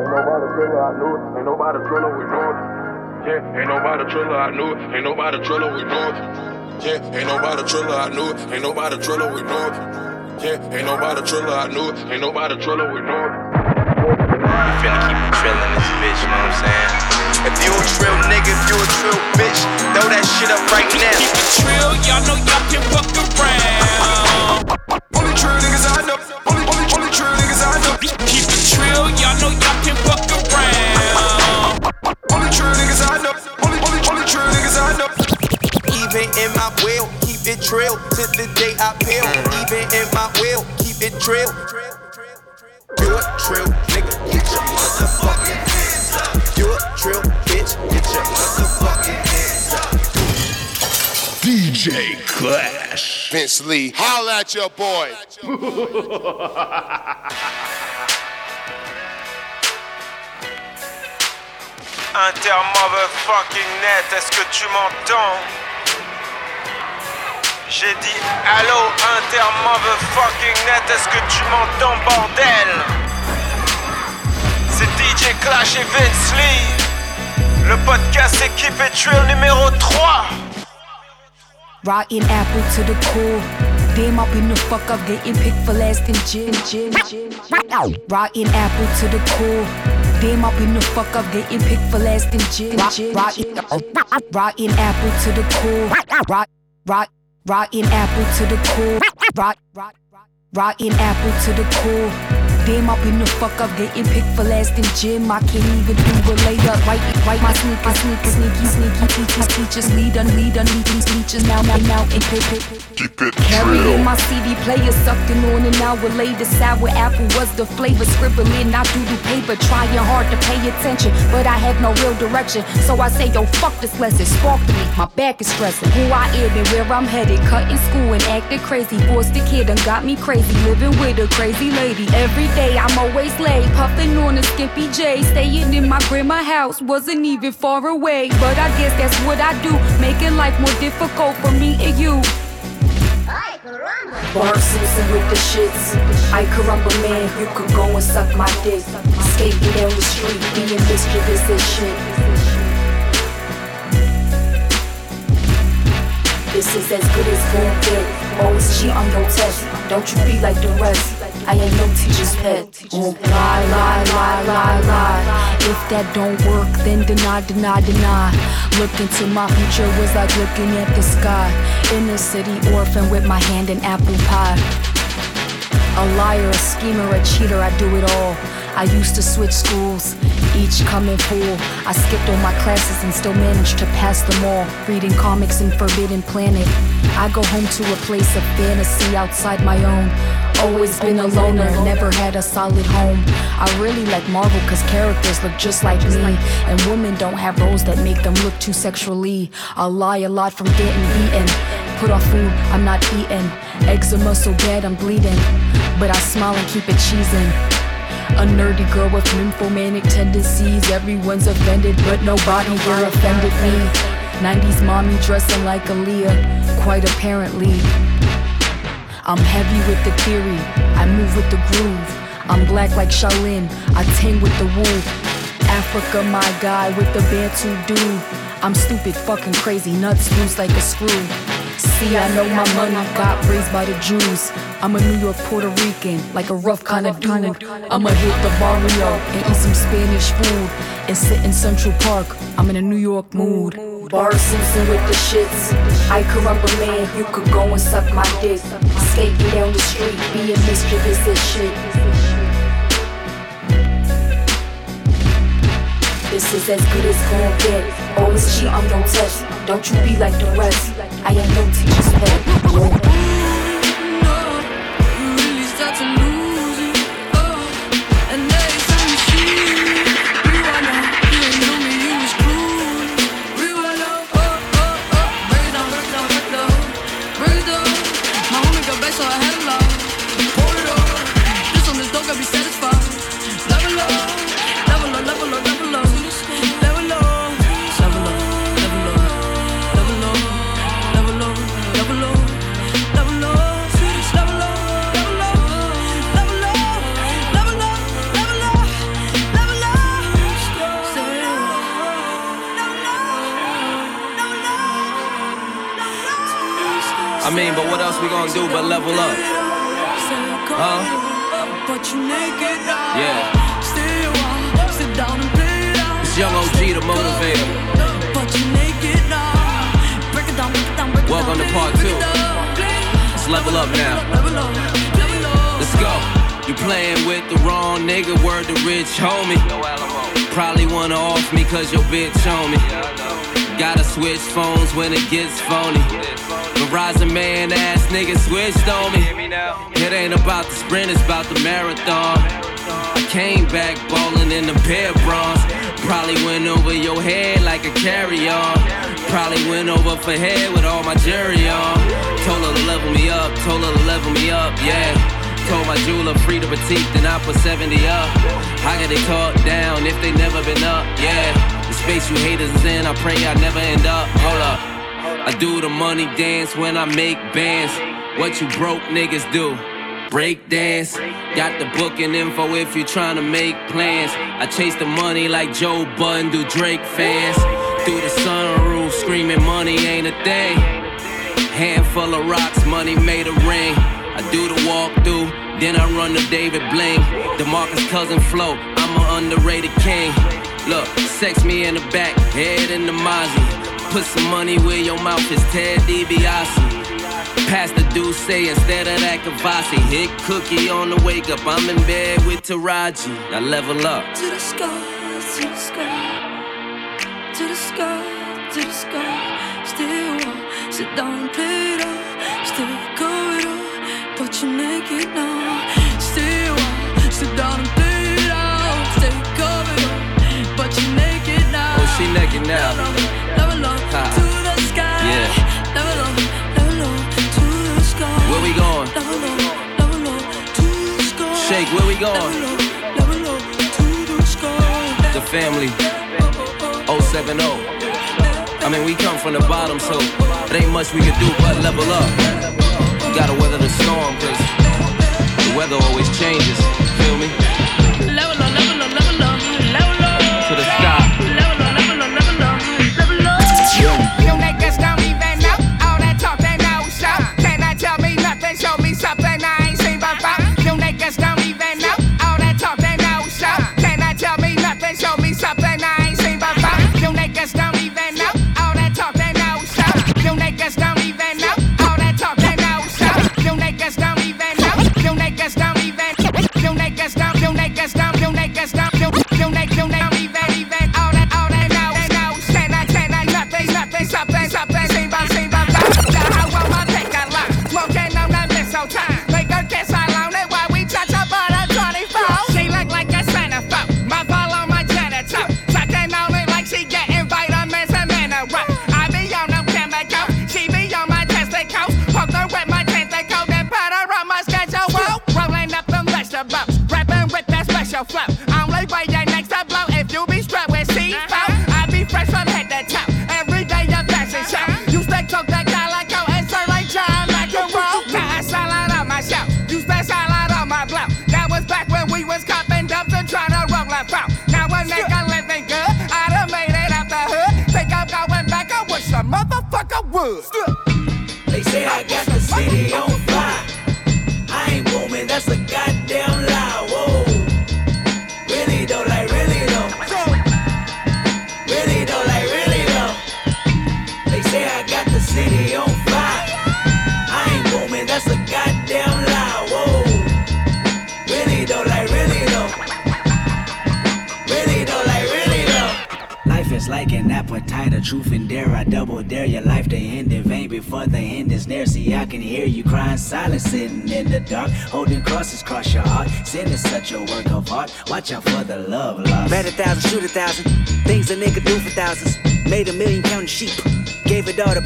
Ain't nobody triller, I knew it. Ain't nobody triller, we know it. Yeah, ain't nobody triller, I knew it. Ain't nobody triller, we know it. Yeah, ain't nobody triller, I knew it. Ain't nobody triller, we know it. Yeah, ain't nobody triller, I knew it. Ain't nobody triller, we know it. We finna keep it trillin' this bitch, know what I'm saying? If you a trill nigga, if you a trill bitch, throw that shit up right now. Keep it trill, y'all know y'all can fuck around. Only true niggas I know. True niggas I know. Keep it trill, y'all know y'all can fuck around. Only true niggas I know. Only, only, only true niggas I know. Even in my will, keep it trill to the day I peel. Even in my will, keep it trill. You a trill DJ Clash. Vince Lee, holla at your boy. Inter motherfucking net, est-ce que tu m'entends? J'ai dit allô Inter motherfucking net, est-ce que tu m'entends bordel? C'est DJ Clash et Vince Lee. Le podcast équipe et Trill numéro 3. Rotten apple to the core. Damn, I've been the fuck up getting picked for last in gym, gym, gym. Rotten apple to the core. Damn, I've been the fuck up getting picked for last in gym, gym. Rotten, rotten apple to the core. Rot, rot, rotten apple to the core. Rot, rot, rotten apple to the core. Damn, I've been the fuck up getting picked for last in gym. I can't even do a layup. Right, right, my sneakers, sneakers, sneaky, sneaky teachers, teachers, lead on, lead on, lead these teachers now, now, now, and pick, pick, pick. Keep it Carrying my CD player, sucking on an hour later. Sour apple was the flavor, scribbling. I do the paper, trying hard to pay attention, but I had no real direction. So I say, yo, fuck this lesson. Spark me, my back is stressing. Who I am and where I'm headed, cutting school and acting crazy. Forced the kid and got me crazy, living with a crazy lady. Every day I'm always late, puffing on a skimpy J. Staying in my grandma house, wasn't even far away. But I guess that's what I do, making life more difficult for me and you. Bart Simpson with the shits. I caramba man, you could go and suck my dick. Skating down the street, being mischievous as shit. This is as good as gon' get. Always cheat on your test. Don't you be like the rest. I ain't no teacher's pet. Oh, lie, lie, lie, lie, lie. If that don't work, then deny, deny, deny. Look into my future was like looking at the sky. Inner city orphan with my hand in apple pie. A liar, a schemer, a cheater, I do it all. I used to switch schools, each coming full. I skipped all my classes and still managed to pass them all. Reading comics in Forbidden Planet. I go home to a place of fantasy outside my own. Always been a loner, never had a solid home. I really like Marvel cause characters look just like me. And women don't have roles that make them look too sexually. I lie a lot from getting beaten. Put off food, I'm not eating. Eczema so bad I'm bleeding. But I smile and keep it cheesing. A nerdy girl with nymphomanic tendencies. Everyone's offended, but nobody here offended me. 90s mommy dressing like Aaliyah, quite apparently. I'm heavy with the theory, I move with the groove. I'm black like Shaolin, I ting with the wolf. Africa, my guy with the Bantu dude. I'm stupid, fucking crazy, nuts loose like a screw. See, I know my money got raised by the Jews. I'm a New York Puerto Rican, like a rough kind of dude. I'ma hit the barrio and eat some Spanish food and sit in Central Park. I'm in a New York mood. Bart Simpson with the shits. I caramba man, you could go and suck my dick. Skating down the street, being mischievous as shit. This is as good as gon' get. Always cheat on your test. Don't you be like the rest. I am no teacher's pet. We gonna do but level up? Huh? Yeah. It's young OG, the motivator. Welcome to part two. Let's level up now. Let's go. You playing with the wrong nigga, word to rich homie. Probably wanna off me cause your bitch on me. Gotta switch phones when it gets phony. Verizon man ass nigga switched on me. It ain't about the sprint, it's about the marathon. I came back ballin' in the pair bronze. Probably went over your head like a carry on. Probably went over for head with all my jury on. Told her to level me up, told her to level me up, yeah. Told my jeweler free the boutique, then I put 70 up. How can they talk down if they never been up? Yeah, the space you haters is in, I pray I never end up. Hold up. I do the money dance when I make bands. What you broke niggas do? Break dance. Got the booking info if you trying to make plans. I chase the money like Joe Budden do Drake fans. Through the sunroof, screaming money ain't a thing. Handful of rocks, money made a ring. I do the walkthrough, then I run the David Bling. DeMarcus Cousin flow, I'm an underrated king. Look, sex me in the back, head in the Mozzie. Put some money where your mouth is, Ted DiBiase. Pass the Douce instead of that Kavasi. Hit cookie on the wake up, I'm in bed with Taraji. Now level up. To the sky, to the sky, to the sky, to the sky. Still want, sit down and play it up. Still go up but you're naked now. Still, sit down and play it out. Stay covered up, but you're naked now. Oh, she naked now. Level Shake, where we going? The family. 070. I mean, we come from the bottom, so it ain't much we can do but level up gotta weather the storm, cause the weather always changes. Feel me? Level up,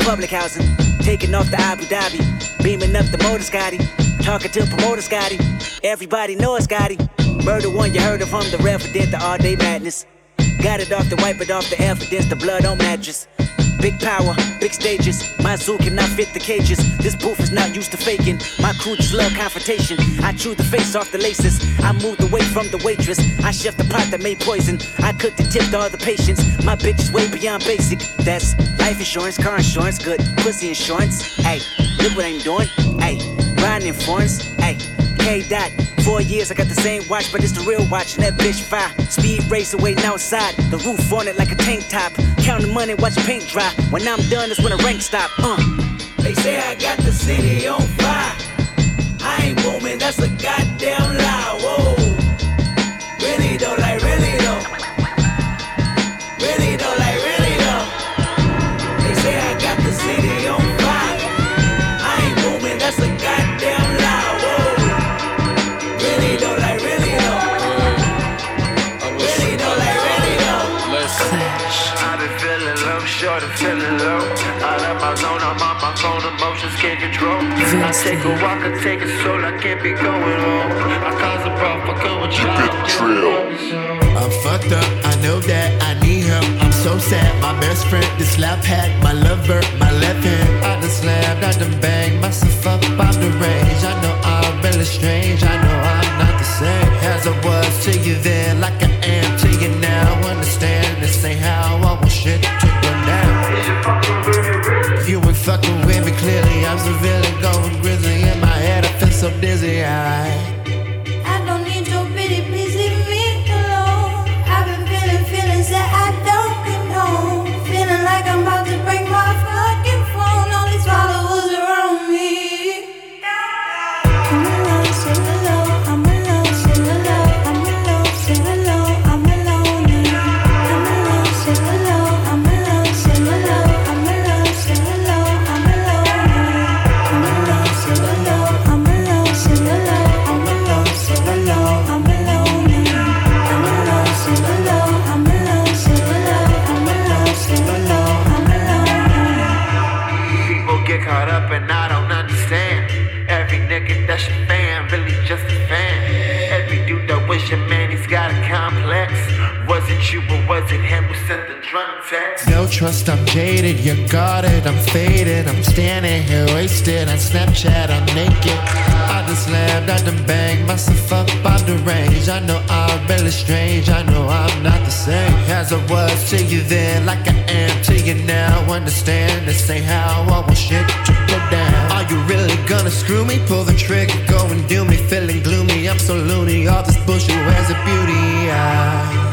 public housing. Taking off the Abu Dhabi. Beaming up the motor Scotty. Talking to promoter Scotty. Everybody knows Scotty. Murder one you heard of him, the resident, the all day madness. Got it off to wipe it off the evidence, the blood on mattress. Big power, big stages. My zoo cannot fit the cages. This booth is not used to faking. My crew just love confrontation. I chew the face off the laces. I moved away from the waitress. I chef the pot that made poison. I cooked and tipped all the patients. My bitch is way beyond basic. That's life insurance, car insurance, good pussy insurance. Hey, look what I'm doing. Hey, riding in foreigns. Hey, K dot. Four years, I got the same watch, but it's the real watch. And that bitch fire. Speed racer waiting outside. The roof on it like a tank top. Counting money, watch paint dry. When I'm done, that's when the rank stop. Uh. They say I got the city on fire. I ain't woman, that's a goddamn lie. Whoa. Really though, I take a walk, I take a stroll, I can't be going home. I cause a problem, fuck with you. I'm fucked up, I know that I need help. I'm so sad, my best friend, this lap hat, my lover, my left hand. I done slammed, I done banged myself up out the range. I know I'm really strange, I know I'm not the same as I was to you then, like I am to you now. Understand this ain't how I want shit to go down. You ain't fucking with me clearly, so dizzy. I the drunk text? No trust, I'm jaded, you got it, I'm faded. I'm standing here wasted on Snapchat, I'm naked. I just slammed, I done banged myself up the range. I know I'm really strange, I know I'm not the same as I was to you then, like I am to you now. Understand this ain't how I want shit to go down. Are you really gonna screw me? Pull the trigger, go and do me, feeling gloomy. I'm so loony, all this bullshit has a beauty. I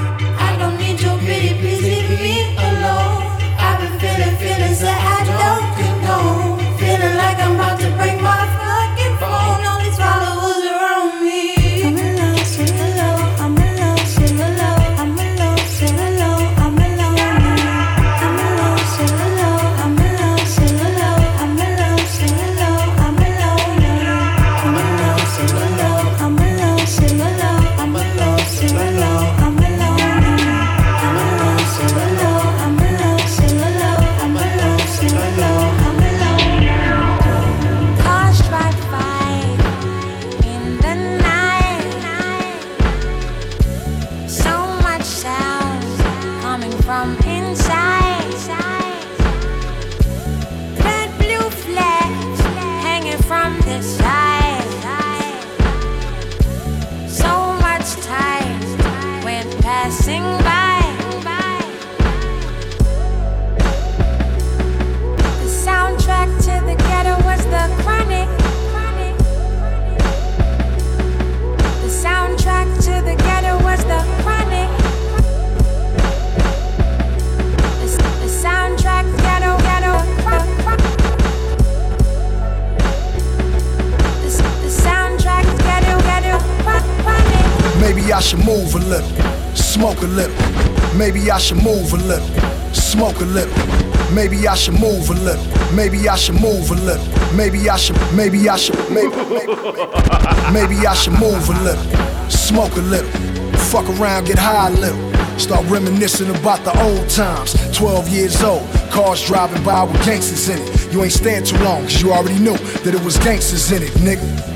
a little. Maybe I should move a little, smoke a little. Maybe I should move a little. Maybe I should move a little. Maybe I should. Maybe I should. Maybe. Maybe, maybe I should move a little, smoke a little, fuck around, get high a little. Start reminiscing about the old times. 12 years old, cars driving by with gangsters in it. You ain't stand too long, cause you already knew that it was gangsters in it, nigga.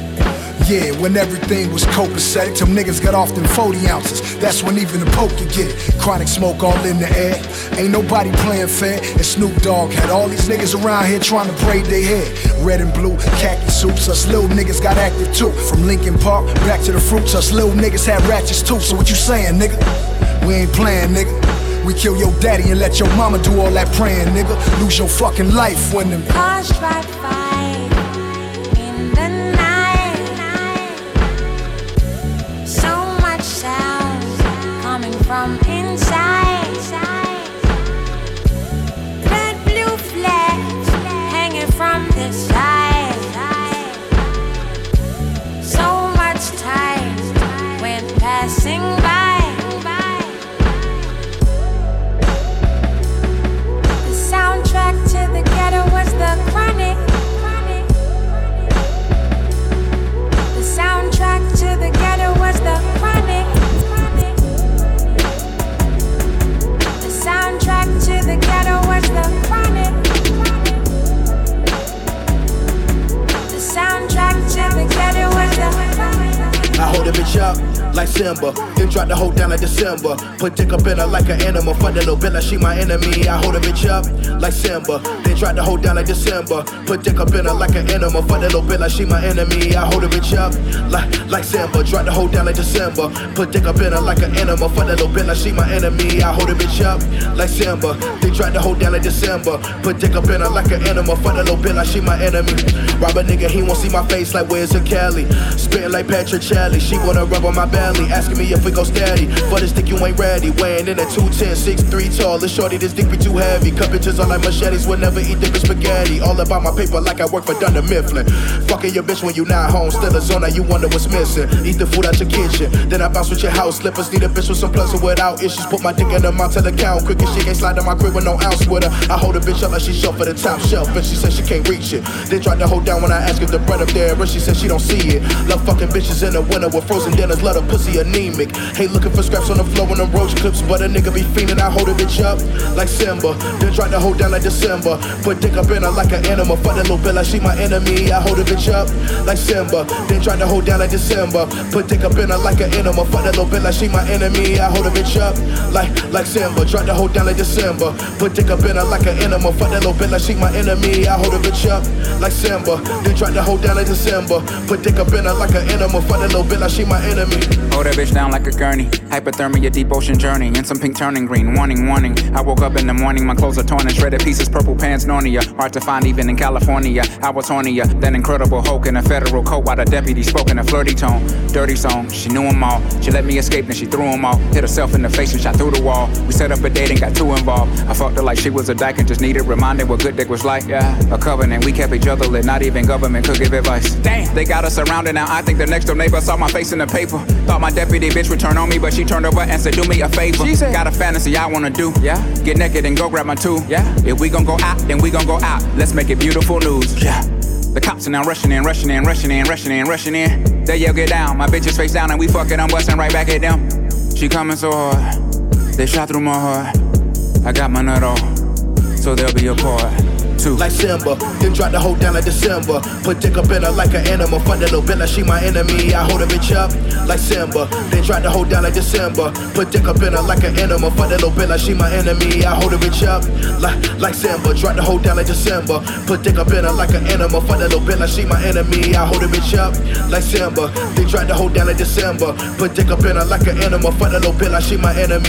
Yeah, when everything was copacetic, till niggas got off them 40 ounces. That's when even the poke could get it. Chronic smoke all in the air. Ain't nobody playing fair. And Snoop Dogg had all these niggas around here trying to braid their hair. Red and blue, khaki suits. Us little niggas got active too. From Lincoln Park back to the fruits, us little niggas had ratchets too. So what you saying, nigga? We ain't playing, nigga. We kill your daddy and let your mama do all that praying, nigga. Lose your fucking life when them Cars drive by bitch up like Simba, then drop the hoe down like December. Put dick up in her like an animal, fuck that little bitch like she my enemy. I hold a bitch up like Simba, then drop the hoe down like December. Put dick up in her like an animal, fuck that little bitch like she my enemy. I hold a bitch up like like Simba, drop the hoe down like December. Put dick up in her like an animal, fuck that little bitch like she my enemy. I hold a bitch up like Simba, then drop the hoe down like December. Put dick up in her like an animal, fuck that little bitch like she my enemy. Rob a nigga, he won't see my face like where's a Cali. Spitting like Patrick Charlie, she wanna rub on my belly, asking me if we go steady. For this dick you ain't ready, weighing in at 210, 6'3 tall. This shorty, this dick be too heavy. Cut bitches on like machetes, will never eat the spaghetti. All about my paper like I work for Dunder Mifflin. Fucking your bitch when you not home, still a zone, now you wonder what's missing. Eat the food out your kitchen, then I bounce with your house slippers. Need a bitch with some plus or without issues. Put my dick in her mouth till the count. Quick as she can't slide in my crib with no ounce with her. I hold a bitch up like she short for the top shelf, and she said she can't reach it. Then tried to hold down when I asked if the bread up there, but she said she don't see it. Love fucking bitches in the winter with frozen dinners, let her pussy anemic. Hate looking for scraps on the floor when them roach clips, but a nigga be fiending. I hold a bitch up like Simba, then try to hold down like December. Put dick up in her like an animal, fuck that little bitch like she my enemy. I hold a bitch up like Simba, then try to hold down like December. Put dick up in her like an animal, fuck that little bitch like she my enemy. I hold a bitch up like like Simba, try to hold down like December. Put dick up in her like an animal, fuck that little bitch like she my enemy. I hold a bitch up like Simba, then try to hold down like December. Put dick up in her like an animal, fuck that little bitch like she my enemy. Hold that bitch down like a gurney. Hypothermia, deep ocean journey. And some pink turning green. Warning, warning. I woke up in the morning, my clothes are torn and shredded pieces. Purple pants, Narnia. Hard to find even in California. I was hornier than Incredible Hulk in a federal coat while the deputy spoke in a flirty tone. Dirty song, she knew them all. She let me escape, then she threw them all. Hit herself in the face and shot through the wall. We set up a date and got too involved. I fucked her like she was a dyke and just needed reminding what good dick was like. Yeah, a covenant. We kept each other lit, not even government could give advice. Damn, they got us surrounded now. I think the next door neighbor saw my face in the paper. Thought my deputy bitch would turn on me, but she turned over and said, Do me a favor. She said, Got a fantasy I wanna do. Yeah, get naked and go grab my two. Yeah, if we gon' go out, then we gon' go out. Let's make it beautiful news. Yeah. The cops are now rushing in, rushing in, rushing in, rushing in, rushing in. They yell, get down. My bitch is face down and we fucking, I'm busting right back at them. She coming so hard. They shot through my heart. I got my nut off. So there'll be a part two. Like Simba, then drop the hoe down like December. Put dick up in her like an animal. Fuck that little bitch like she my enemy. I hold a bitch up like Simba, then drop the hoe down like December. Put dick up in her like an animal. Fuck that little bitch like she my enemy. I hold a bitch up like like Simba, drop the hoe down like December. Put dick up in her like an animal. Fuck that little bitch like she my enemy. I hold a bitch up like Simba, then drop the hoe down like December. Put dick up in her like an animal. Fuck that little bitch like she my enemy.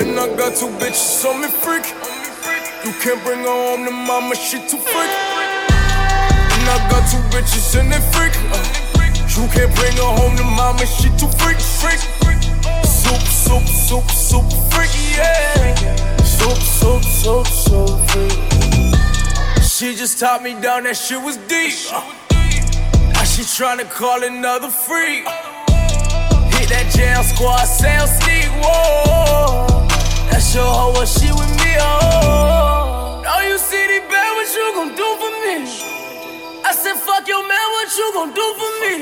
And I got two bitches on me freak. You can't bring her home to mama, she too freak. And I got two bitches and they freak. Uh, you can't bring her home to mama, she too freak, freak. Soup, soup, soup, soup, freak, yeah. Soup, soup, soup, soup, freak. She just taught me down, that shit was deep. Uh, now she tryna call another freak. Hit that jail squad, sales sneak, whoa. That's your hoe, what she with oh. Now you see the bad, what you gon' do for me? I said, fuck your man, what you gon' do for me?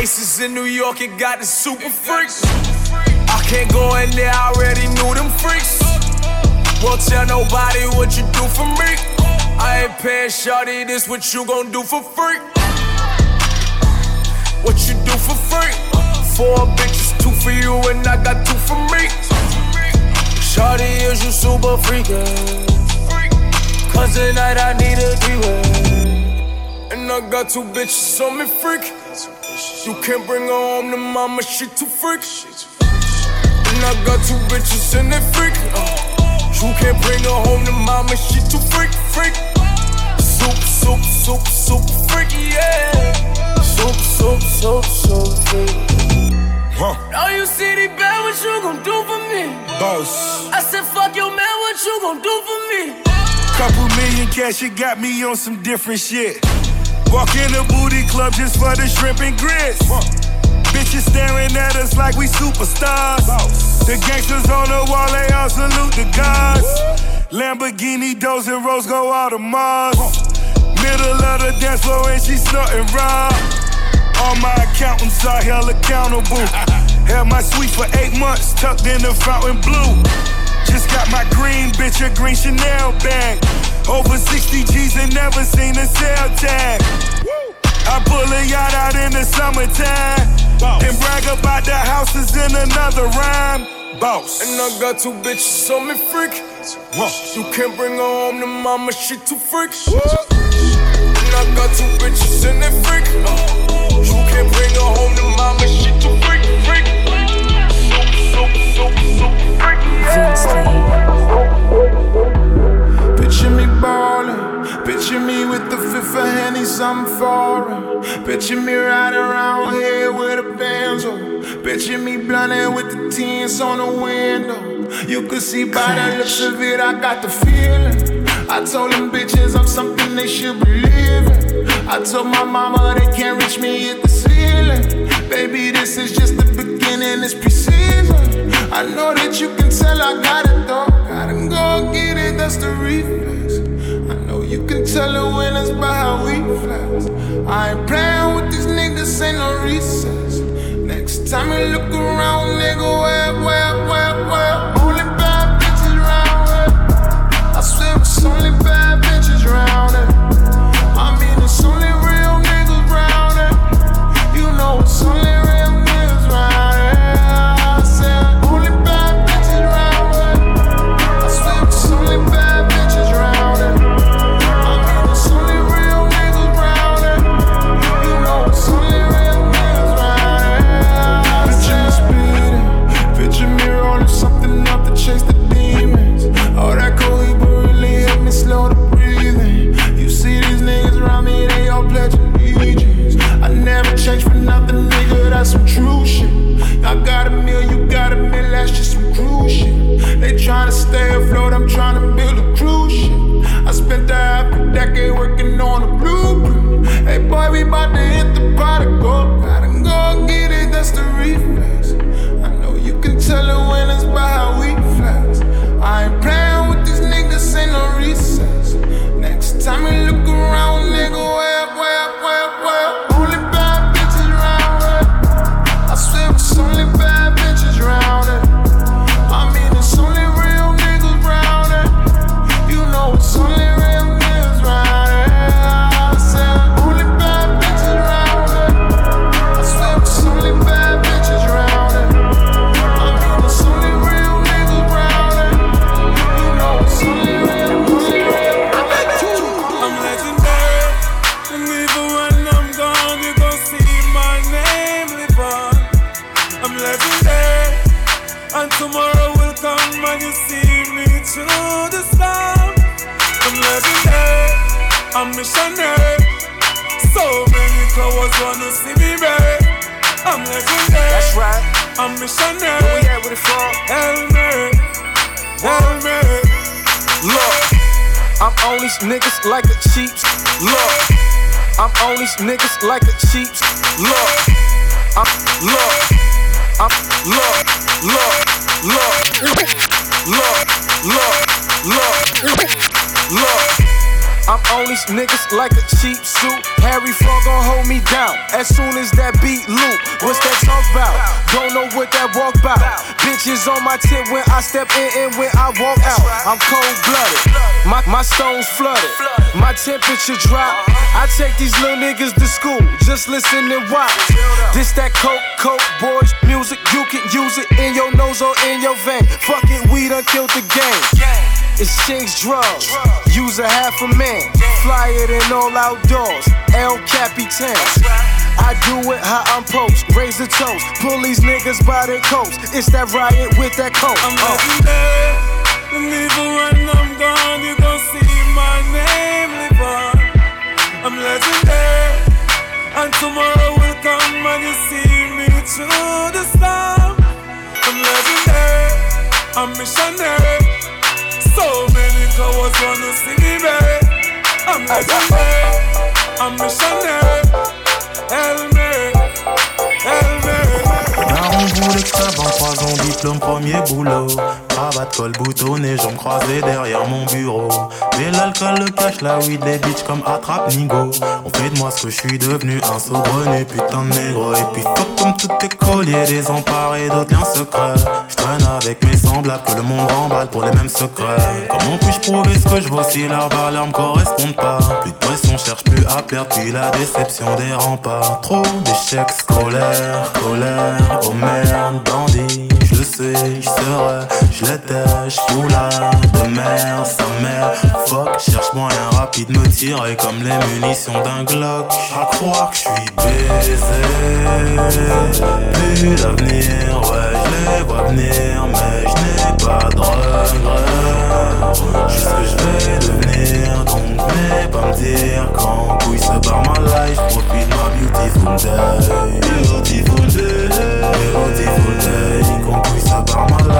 Aces in New York, it got the super freaks. I can't go in there, I already knew them freaks. Won't tell nobody what you do for me. I ain't paying shawty, this what you gon' do for free. What you do for free? Four bitches, two for you, and I got two for me. Shawty, is you super freakin'? Cause tonight I need a three-way. And I got two bitches on me freak. You can't bring her home to mama, she too freak. And I got two bitches and they freak. You can't bring her home to mama, she too freak, freak. Soup, soup, soup, soup, freak, yeah. Soup, soup, soup, soup, freak. Huh. Now you see the bad, what you gon' do for me? Boss. I said, fuck your man, what you gon' do for me? Couple million cash, it got me on some different shit. Walk in the booty club just for the shrimp and grits. Bitches staring at us like we superstars. The gangsters on the wall, they all salute the gods. Lamborghini, doors and rolls go all to Mars. Middle of the dance floor and she snorting raw. All my accountants are held accountable. Held my suite for eight months, tucked in the Fontainebleau. Just got my green bitch a green Chanel bag. Over 60 G's and never seen a sale tag. I pull a yacht out in the summertime and brag about the houses in another rhyme. Boss. And I got two bitches on me freak. You can't bring her home to mama, she too freak. I got two bitches in that freak. You can't bring her home to mama, she too freak, freak. So, so, so, so, freaky. Picture me ballin', picture me with the fifth of Henny, something foreign. Picture me riding around here with a banjo. Picture me blunting with the tints on the window. You could see by the looks of it, I got the feeling. I told them bitches I'm something they should believe in. I told my mama they can't reach me at the ceiling. Baby, this is just the beginning, it's pre-season. I know that you can tell I got it though. Gotta go get it, that's the reflex. I know you can tell the winners by how we flex. I ain't playing with these niggas, ain't no recess. Next time you look around, nigga, where, where, where, where? I'm on these niggas like a cheats. Look, I'm on these niggas like a cheats. Look, I'm look, I'm look, look, look, look, look, look, look. I'm on these niggas like a cheap suit. Harry Fraud gon' hold me down as soon as that beat loop. What's that talk about? Don't know what that walk about. Bitches on my tip when I step in and when I walk out. I'm cold blooded. My, my stones flooded. My temperature drop. I take these little niggas to school. Just listen and watch. This that coke, coke, boys, music. You can use it in your nose or in your vein. Fuck it, we done killed the game. It's Chinx Drugz. Use a half a man. Fly it in all outdoors. El Capitan. I do it how I'm post. Raise the toast. Pull these niggas by their coats. It's that riot with that coat. I'm legendary, and even when I'm gone, you gon' see my name live on. I'm legendary, and tomorrow will come and you see me through the storm. I'm legendary. I'm missionary. So many cowards wanna see me buried. I'm legendary. I'm missionary. Help me, help me. Diplôme, premier boulot. Cravate, col boutonné, jambes croisées derrière mon bureau. Mais l'alcool, le cash, la weed, les bitches comme attrape Nigo. On fait de moi ce que je suis devenu, un saugrenu, putain de négro. Et puis fuck comme tous tes colliers, désemparés d'autres liens secrets. Je traîne avec mes semblables, que le monde remballe pour les mêmes secrets. Comment puis-je prouver ce que je vaux si leurs valeurs me correspondent pas? Plus de pression, cherche plus à perdre, puis la déception des remparts. Trop d'échecs scolaires, colère, oh merde, bandit. Je sais, je serai, je fous la de mer, sa mère. Fuck, cherche moyen rapide me tirer comme les munitions d'un Glock. À croire que je suis baisé. Plus d'avenir, ouais, je les vois venir, mais je n'ai pas de regrets. Je sais que je vais devenir, donc venez pas me dire quand couille se barre ma life. Profite ma beautiful day, beautiful day, beautiful day.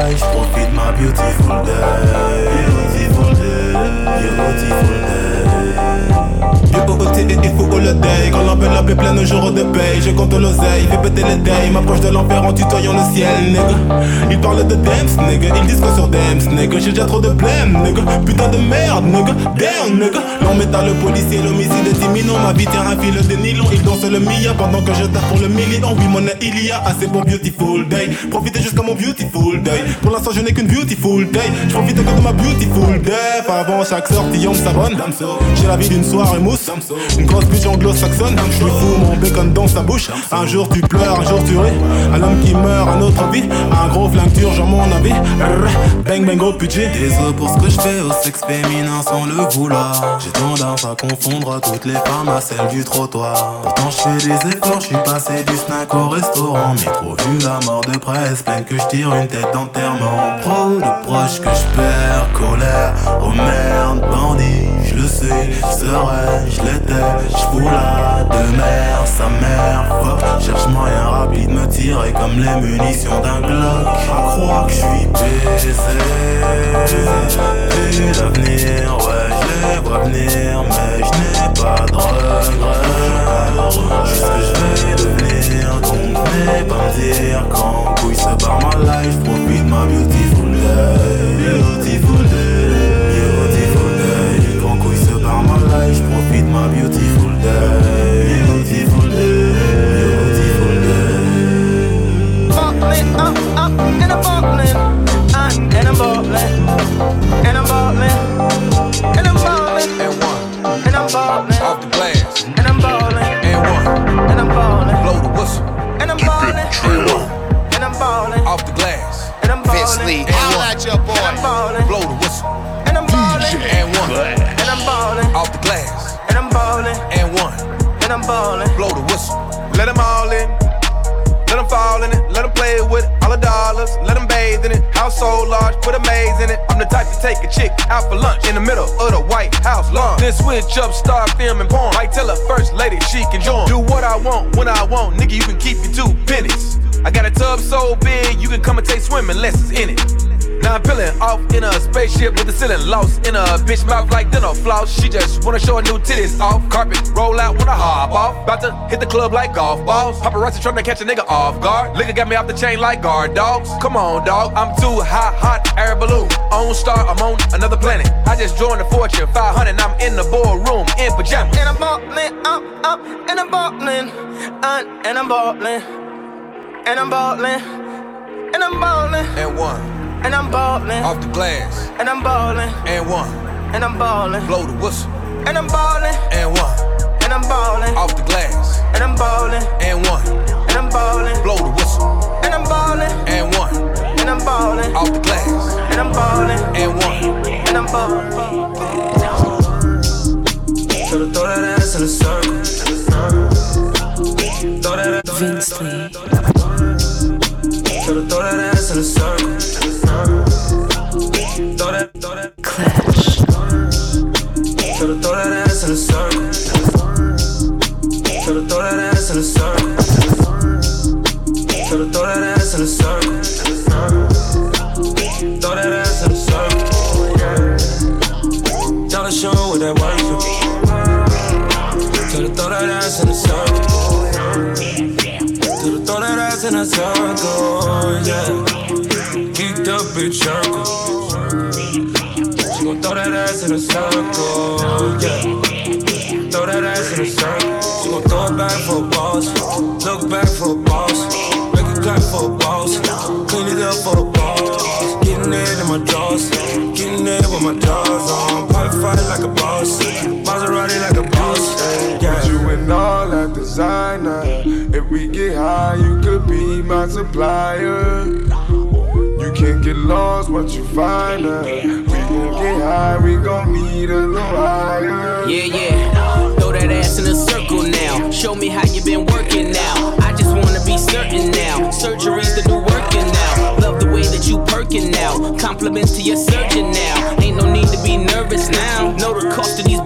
Life, profite ma beautiful day, Beauté et faut holiday Quand la paix pleine au jour de paye Je compte l'oseille, fait péter les days M'approche de l'enfer en tutoyant le ciel, nigga Ils parlent de dance, nigga Ils disent sur dance, nigga J'ai déjà trop de blême, nigga Putain de merde, nigga Damn, nigga L'homme métal, le policier, l'homicide est imminent Ma vie tient un fil de nylon. Ils dansent le mia pendant que je tape pour le million. Oui, monnaie, il y a assez pour beautiful day. Profitez jusqu'à mon beautiful day. Pour l'instant, je n'ai qu'une beautiful day. Je profite que de ma beautiful day Avant chaque sortie, on s'abonne. J'ai la vie d'une soirée mousse Une grosse bitch anglo-saxonne Je suis fou, mon bacon dans sa bouche Un jour tu pleures, un jour tu ris Un homme qui meurt, un autre vie Un gros flingue turge, mon avis Bang bang au budget Désolé pour ce que je fais au sexe féminin sans le vouloir. J'ai tendance à confondre toutes les femmes à celles du trottoir. Pourtant je fais des efforts, je suis passé du snack au restaurant. Mais trop vu la mort de presse, peine que je tire une tête d'enterrement. Trop de proches que je perds, colère, oh merde, bandit. Sais, serais, je l'étais, je la de mer, sa mère, fuck. Cherche moyen rapide me tirer comme les munitions d'un Glock. À croire que je suis baisé. Plus d'avenir, ouais, je les vois venir, mais je n'ai pas de regrets. Je sais que je vais devenir, donc venez pas me dire quand couille se barre ma life. Profite ma beautiful day, lessons in it. Now I'm peeling off in a spaceship with the ceiling lost in a bitch mouth like dental floss. She just wanna show her new titties off. Carpet roll out when I hop off. About to hit the club like golf balls. Paparazzi trying to catch a nigga off guard. Liquor got me off the chain like guard dogs. Come on, dog. I'm too hot, hot air balloon. On star, I'm on another planet. I just joined the Fortune 500. I'm in the boardroom in pajamas. And I'm ballin', up, up, and I'm ballin', uh, and I'm ballin', and I'm ballin', ballin', And one, and I'm ballin', off the glass. and I'm ballin', And one, and I'm ballin', blow the whistle. and I'm ballin', And one, and I'm ballin', off the glass. and I'm ballin', And one, and I'm ballin', blow the whistle. and I'm ballin', And one, and I'm ballin', off the glass. and I'm ballin', And one. and I'm ballin'. Should've throw that ass in a circle. Throw that ass. Vince Lee. Should've throw that ass in a circle. Circle, yeah. Throw that ass in a circle. She gon' throw it back for a boss. Look back for a boss. Make it clap for a boss. Clean it up for a boss. Getting it in my drawers. Getting it with my jaws on. Pipe fight like a boss. Maserati like a boss. Yeah. You in all that designer. If we get high, you could be my supplier. You can't get lost once you find her. We gon' get high, we gon' meet a little higher. Yeah, yeah. Throw that ass in a circle now. Show me how you been working now. I just wanna be certain now. Surgery's the new working now. Love the way that you perking now. Compliments to your surgeon now. Ain't no need to be nervous now. Know the cost of these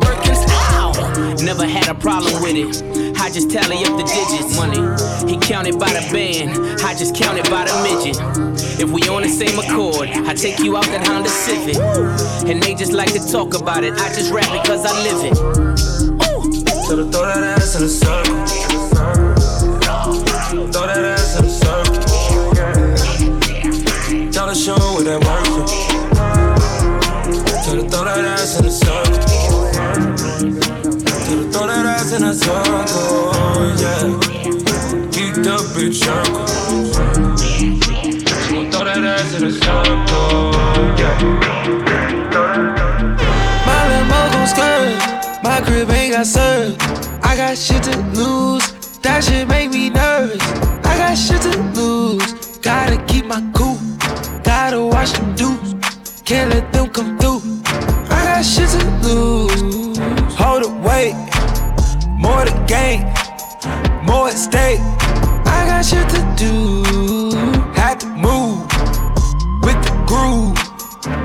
had a problem with it. I just tally up the digits. Money, he counted by the band. I just counted by the midget. If we on the same accord, I take you out that Honda Civic. And they just like to talk about it. I just rap it cause I live it. So to throw that ass in a circle. Throw that ass in a circle. Tell the show where that working. So to throw that ass in a circle, yeah. Keep the bitch circle. So throw that ass in a circle, yeah. My limo gon' skirt. My crib ain't got served. I got shit to lose. That shit make me nervous. I got shit to lose. Gotta keep my cool. Gotta watch them dudes. Can't let them come through. I got shit to lose. Hold it, wait. More to gain, More at stake. I got shit to do. Had to move with the groove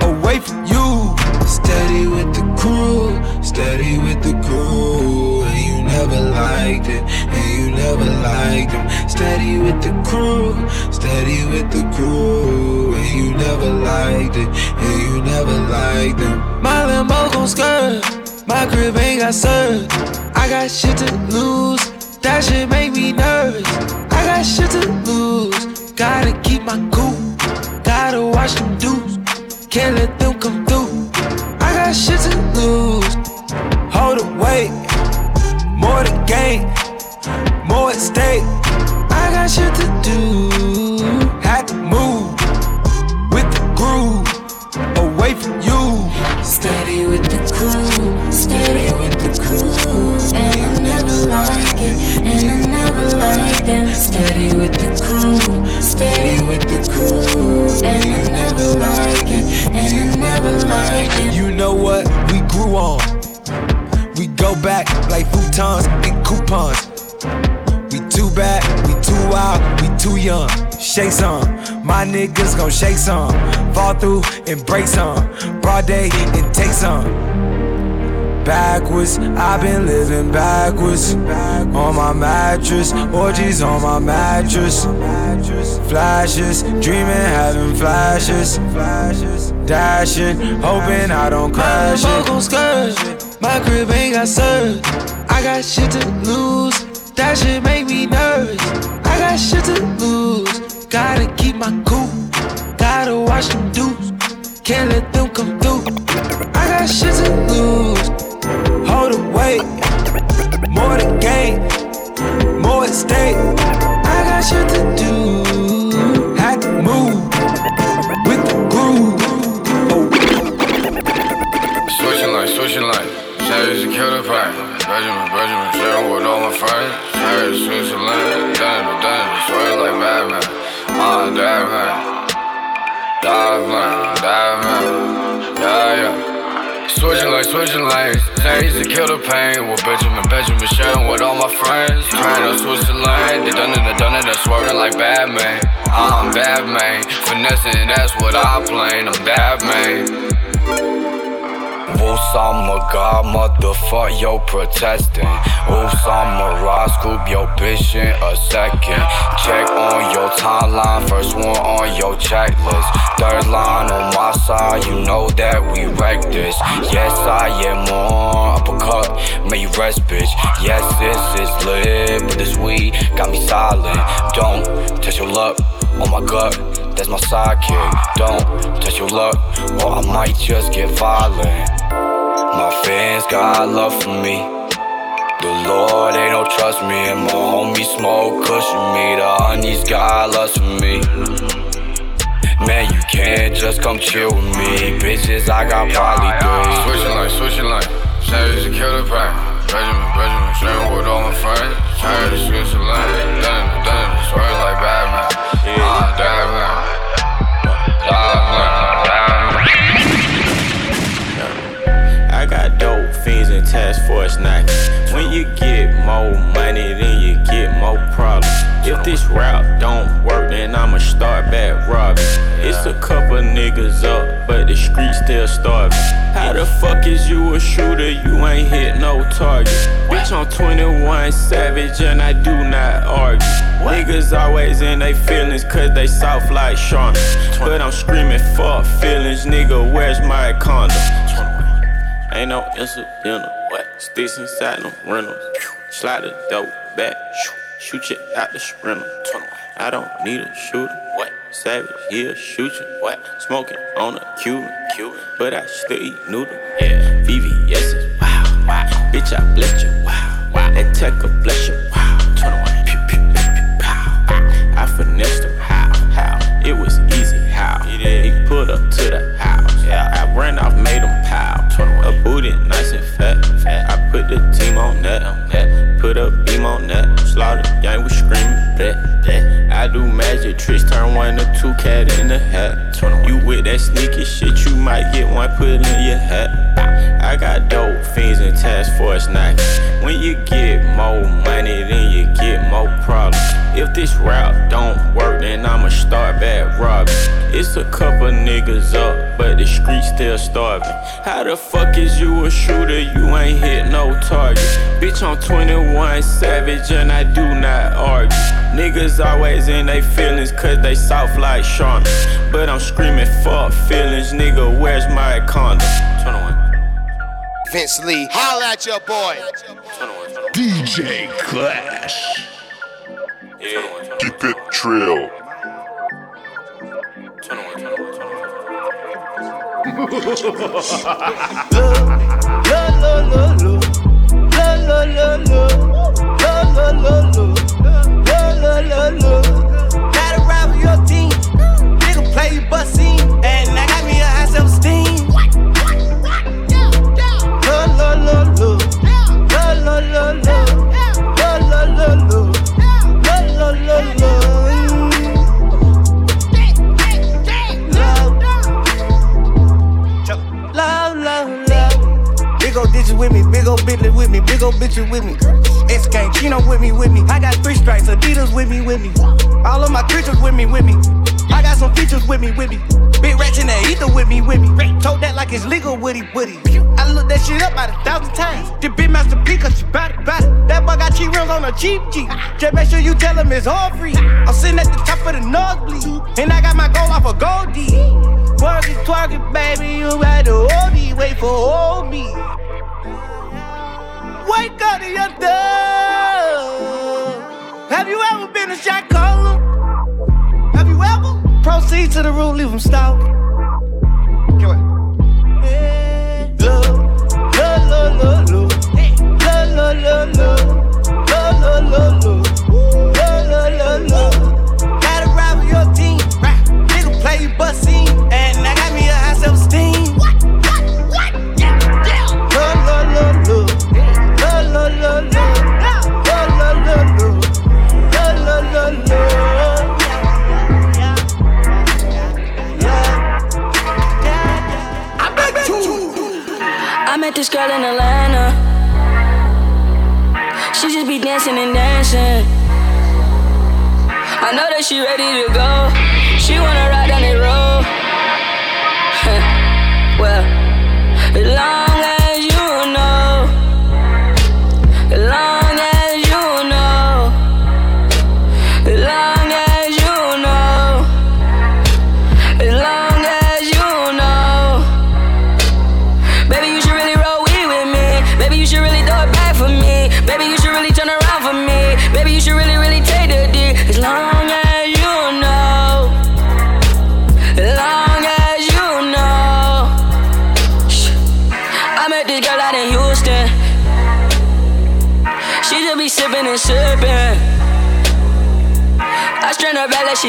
away from you. Steady with the crew, steady with the crew. And you never liked it, and you never liked them. Steady with the crew, steady with the crew. And you never liked it, and you never liked them. My limo gon' skirt, my crib ain't got served. I got shit to lose, that shit make me nervous. I got shit to lose, gotta keep my cool. Gotta watch them dudes, can't let them come through. I got shit to lose. Hold wait. More to gain. more at stake. I got shit to do. Had to move with the groove away from you. Steady never. Steady with the crew, steady with the crew. And I never like it, and I never like it. You know what? We grew on. We go back like futons and coupons. We too bad, we too wild, we too young. Shake some, my niggas gon' shake some. Fall through and break some. Broad day and take some. Backwards, I've been living backwards. On my mattress, orgies on my mattress. Flashes, dreaming, having flashes. Dashing, hoping I don't crash it. gon' skirt. My crib ain't got served. I got shit to lose. That shit make me nervous. I got shit to lose. Gotta keep my cool. Gotta watch them dudes. Can't let them come through. I got shit to lose. Hold wait. More the game. More at stake. I got shit to do. Had to move with the groove. Switching lights, switching lights. Chase to kill the fight. Benjamin, Benjamin, sharing with all my friends. Switzerland, done it, done it, swear like Batman. Ah, man, dive man. Yeah, yeah. Switching lanes, switching lanes. Chase to kill the pain. With Benjamin, Benjamin, sharing with all my friends. Trying to switch the lane. They done it, they done it, they swerving like Batman. I'm Batman. Finessing, that's what I play. I'm Batman. Osama God, motherfuck, yo, protesting. Osama Ross, scoop your bitch in a second. Check on your timeline, first one on your checklist. Third line on my side, you know that we wreck this. Yes, I am on uppercut, may you rest, bitch. Yes, this is lit, but this weed got me silent. Don't test your luck on my gut. That's my sidekick. Don't touch your luck, or I might just get violent. My fans got love for me. The Lord ain't no trust me, and my homie smoke cushion me. The honeys got love for me. Man, you can't just come chill with me. Bitches, I got probably three. Switching like, switching like. Savage a killer pack. Benjamin, Benjamin, sharing with all my friends. Tired of Switzerland. Done it, done it, swear like Batman. Task force knocking. When you get more money, then you get more problems. If this route don't work, then I'ma start back robbing. It's a couple niggas up, but the street still starving. How the fuck is you a shooter? You ain't hit no target. Bitch, I'm 21 savage and I do not argue. Niggas always in they feelings cause they soft like Sean. But I'm screaming fuck feelings, nigga, where's my condom? Ain't no incidental. What? Sticks inside them rentals. Slide the dope back. Shoot you out the sprinter. I don't need a shooter. What? Savage, he'll shoot you. What? Smoking on a Cuban. Cuban. But I still eat noodle. Yeah. VVS's. Wow. Wow. Bitch, I bless you. Wow. Wow. That tech bless you. Wow. 21. Pew, pew, pew, pew, pow. I finessed him. How? How? It was easy. How? He put up to the put the team on that. On that. Put a beam on that. Slaughter gang was screaming. That, that. I do magic tricks, turn one to two cat in the hat. You with that sneaky shit, you might get one put in your hat. I got dope fiends and task force knocking. When you get more money, then you get more problems. If this route don't work, then I'ma start back robbing. It's a couple niggas up, but the streets still starving. How the fuck is you a shooter? You ain't hit no target. Bitch, I'm 21 savage and I do not argue. Niggas always in they feelings cause they soft like Sean. But I'm screaming fuck feelings, nigga, where's my condom? 21. Vince Lee, holla at your boy. DJ Clash. Keep it trill. Gotta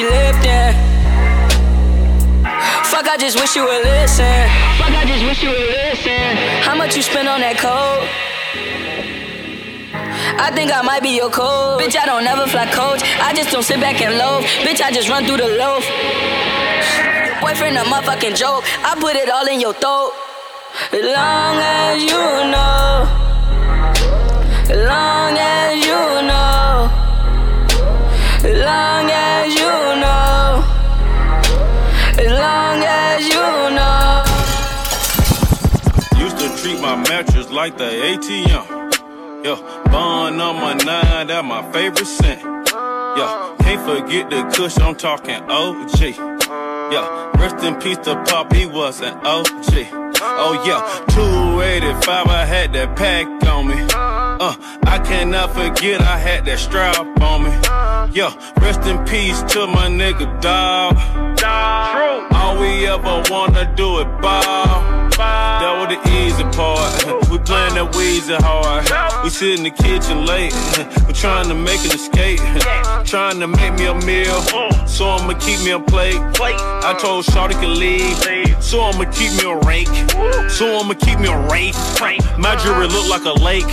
her back like she lifting. Fuck, I just wish you would listen. Fuck, I just wish you would listen. How much you spend on that coat? I think I might be your coach. Bitch, I don't never fly coach. I just don't sit back and loaf. Bitch, I just run through the loaf. Boyfriend a motherfucking joke. I put it all in your throat. As long as you know. As long like the ATM. Yeah, bond number nine, that my favorite scent. Yeah, can't forget the kush, I'm talking OG. Yeah, rest in peace to Pop, he was an OG. Oh yeah, 285, I had that pack on me. Uh, I cannot forget I had that strap on me. Yeah, rest in peace to my nigga dog. All we ever wanna do it, Bob. That was the easy part. we playing that Weezy hard. We sit in the kitchen late. we trying to make an escape. trying to make me a meal. So I'ma keep me a plate. I told Shawty can leave. So I'ma keep me a rake. So I'ma keep me a rake. My jewelry look like a lake.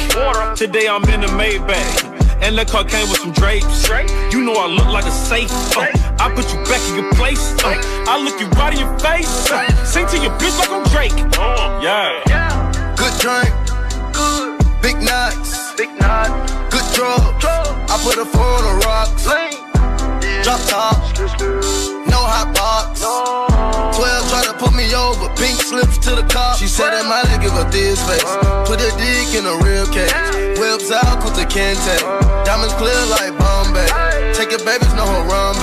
Today I'm in the Maybach. And that car came with some drapes. You know I look like a safe. Uh, I put you back in your place. Uh, I look you right in your face. Uh, sing to your bitch like I'm Drake. Yeah. Good drink. Good. Big nuts. Big nut. Good drugs. I put a four on the rocks. Drop top. No hot box. 12 try to put me over. Pink slips to the car. She said that might give her this face. Put a dick in a real case. Whips out with the Kente. Diamonds clear like Bombay. Take your babies, no run.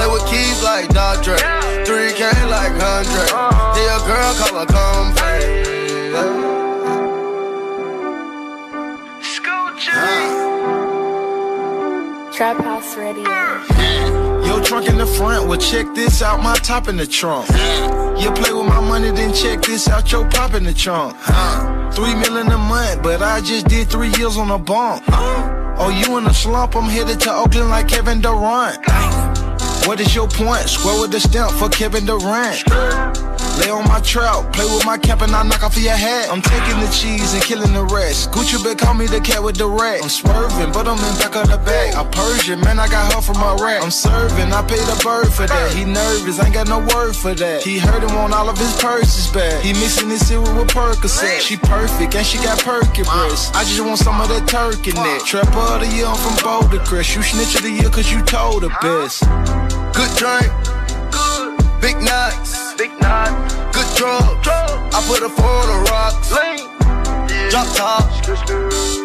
Play with keys like Dr. Dre. 3K like 100. Yeah, girl call her come Trap House Radio. Yo, trunk in the front, well, check this out, my top in the trunk. You play with my money, then check this out, your pop in the trunk. Huh? Three million a month, but I just did three years on a bump. Uh. Oh, you in a slump, I'm headed to Oakland like Kevin Durant. What is your point? Square with the stamp for Kevin Durant. Lay on my trout, play with my cap and I knock off your hat. I'm taking the cheese and killing the rest. Gucci been call me the cat with the rat. I'm swerving, but I'm in back of the bag. I Persian, man, I got her from Iraq. I'm serving, I paid a bird for that. He nervous, ain't got no word for that. He heard him want all of his purses back. He mixing his cereal with Percocet. She perfect and she got perky breasts. I just want some of that turkey neck. Trap of the year, I'm from Boulder Crest. You snitch of the year cause you told the best. Good drink. Big nuts, big nut. Good drugs, I put a four on the rocks. Drop top,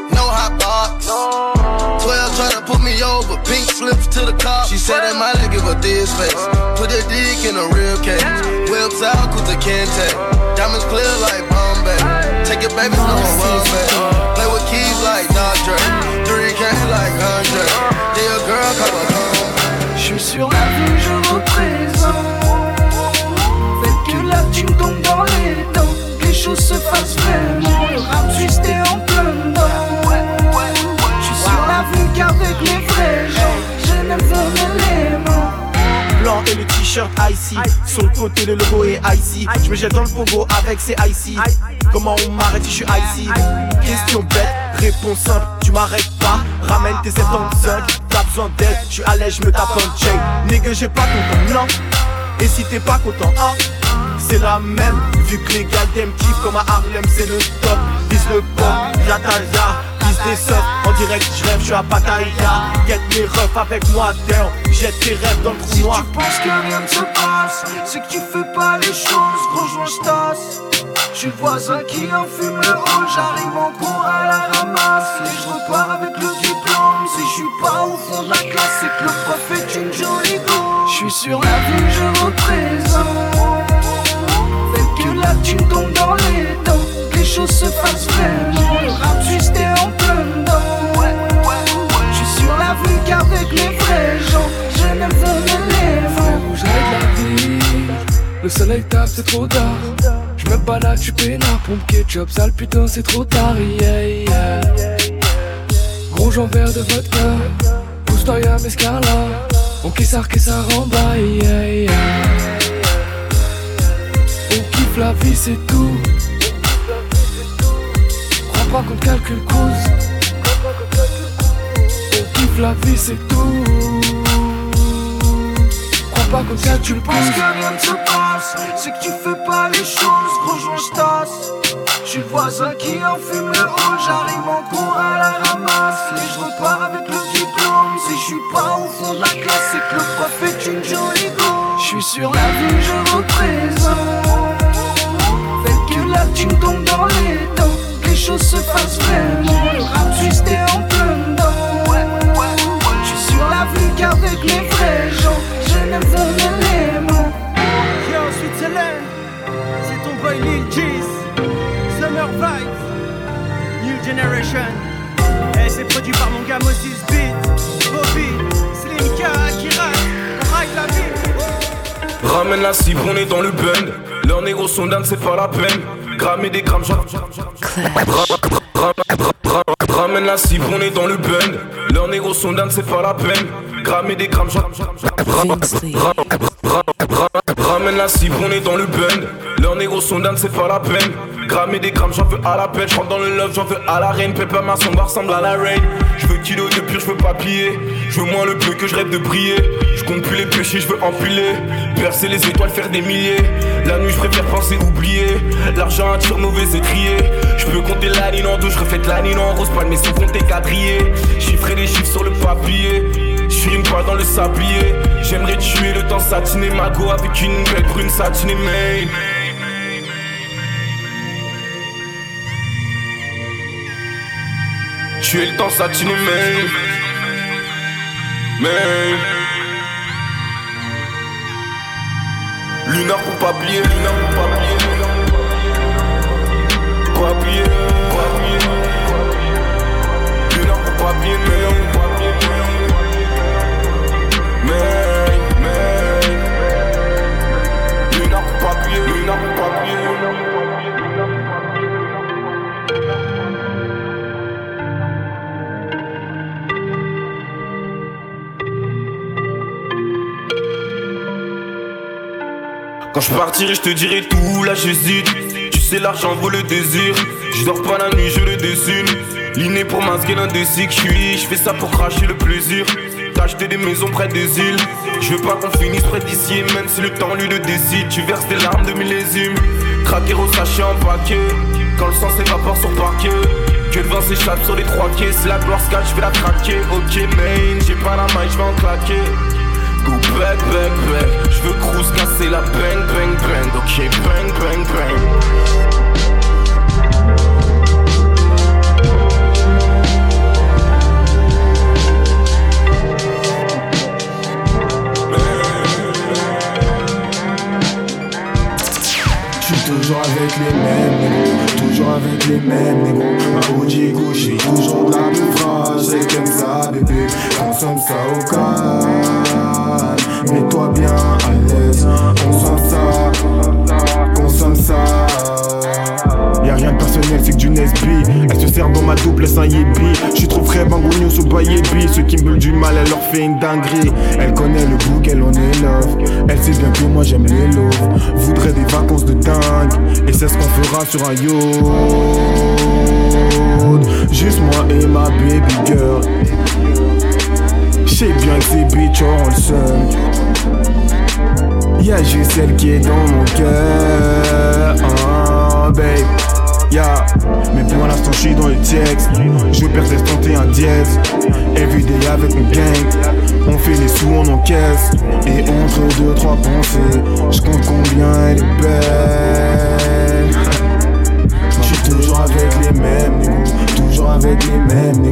no hot box. 12 try to put me over, pink slips to the cop. She said that might give her this face. Uh. Put a dick in a real case. Whips out with the Kente. Uh. Diamonds clear like Bombay. Take your babies, no one welfare. Uh. Play with keys like Dr. 3K like 100. Yeah, a girl call her come. Je suis sur la vue, je représente. Dans les les choses se fassent vraiment. Le rap suisse t'es en plein dedans. Je suis sur la vue qu'avec les vrais gens. Je ne veux l'élément. blanc et le t-shirt icy. Le côté, le logo est icy. Je me jette dans le pogo avec ces icy. Comment on m'arrête si je suis icy? Question bête, réponse simple, tu m'arrêtes pas. Ramène tes 75, t'as besoin d'aide. Je suis à l'aise, je me tape un check. Nigga, j'ai pas content, non. Et si t'es pas content, ah, c'est la même. Vu que les gars t'aiment kiff comme à Harlem, c'est le top. Vise le pop, vise des surfs. En direct, je rêve, je suis à Pattaya. Get mes refs avec moi, down. Jette tes rêves dans le trou noir. Tu penses que rien ne se passe, c'est que tu fais pas les choses, rejoins je tasse. Je suis le voisin qui enfume le hall, j'arrive en cours à la ramasse. Et je repars avec le diplôme, si je suis pas au fond de la classe, c'est que le prof est une jolie go. Je suis sur la vue, je représente. Faites que la thune tombe dans les dents, les choses se fassent vraiment. Le rap suisse t'es en plein dedans. Je suis sur la vue qu'avec les vrais gens, je ne veux l'élément. Bougerai de la vie, le soleil tape, c'est trop tard. Je me balade, tu peinard, pompe ketchup, sale putain, c'est trop tard, yeah, yeah. Gros j'en verre de vodka, Poustoya, Mescala. On ça, que ça bas, yeah, yeah. On kiffe la vie, c'est tout. Crois pas qu'on calcule cause. On kiffe la vie, c'est tout. Crois pas qu'on calcule Tu penses que rien ne se passe, c'est que tu fais pas les choses. Rejoins, je Je suis le voisin qui fume le haut, j'arrive en cours à la ramasse. Et je repars avec le si je suis pas au fond de la classe, c'est que le prof est une jolie go. Je suis sur la vue, je représente. Que là tu tombes dans les dents, que les choses se fassent vraiment. Le rap suisse t'es en plein dedans. Je suis sur la vue qu'avec les vrais gens, je ne veux l'élément. Yo, Switzerland, c'est ton boy Lil Jeez, Summer Vibes, New Generation. Et c'est produit par mon gars Moses Beat. Ramène la cible, on est dans le bund. Leurs négros sont dingues, c'est pas la peine. Grammer des grammes, Ramène la cible, on est dans le bund. Leurs négros sont dingues, c'est pas la peine. Grammer des grammes, Ramène la cible, on est dans le bund. Leurs négros sont c'est pas la peine. Grammer des grammes, j'en veux à la peine. J'rentre dans le love, j'en veux à la reine. Pepper ma sombre ressemble à la raid. Je veux kilo de pur, je veux pas piller. Je veux moins le peu que je rêve de briller. Je compte plus les péchés, je veux empiler. Percer les étoiles, faire des milliers. La nuit, je préfère penser oublier. L'argent attire mauvais étrier. Je peux compter la ligne en deux, je refais la ligne en rose. Pas mes sous compter quadrillé. Chiffrer les chiffres sur le papier. Je une pas dans le sablier. J'aimerais tuer le temps satiné, mago avec une belle brune satinée, mais. Tuer le temps satiné, mais. Mais. Lunar pour papier, lunar pour papier. Papier, papier. Papier. Je partirai, je te dirai tout, là j'hésite. Tu sais, l'argent vaut le désir. Je dors pas la nuit, je le dessine. L'inné pour masquer l'indécis que je suis. Je fais ça pour cracher le plaisir. T'acheter des maisons près des îles. Je veux pas qu'on finisse près d'ici. Même si le temps lui le décide, tu verses des larmes de millésimes. Craquer au sachet en paquet. Quand le sang s'évapore sur parquet. Que le vent s'échappe sur les trois quais. Si la gloire se cache, je vais la craquer. Ok, main, j'ai pas la main, je vais en claquer. Go back, back, back. Je veux cruise casser la bang, bang, bang. Ok, bang, bang, bang. toujours avec les mêmes toujours avec les mêmes négros. Ma OG gauche, toujours de la même comme ça, bébé. Consomme ça au calme, mets-toi bien à l'aise. Consomme ça, consomme ça. Y'a rien de personnel, c'est que du Nesby. Elle se sert dans ma double, laisse un yébi. J'suis trop frais, bangouignon sous. Ceux qui me veulent du mal, elle leur fait une dinguerie. Elle connaît le goût qu'elle en est love. Elle sait bien que moi j'aime les loves. Voudrait des vacances de dingue. Et c'est ce qu'on fera sur un yacht. Juste moi et ma baby girl. J'sais bien que ces bitches auront le seum. Y'a juste celle qui est dans mon cœur. Oh, babe. Yeah. Mais pour l'instant, j'suis dans le texte. Je perds tenter un dièse. Everyday avec une gang. On fait les sous, on encaisse. Et entre deux, trois pensées, j'compte combien elle est belle. J'suis toujours avec les mêmes. Toujours avec les mêmes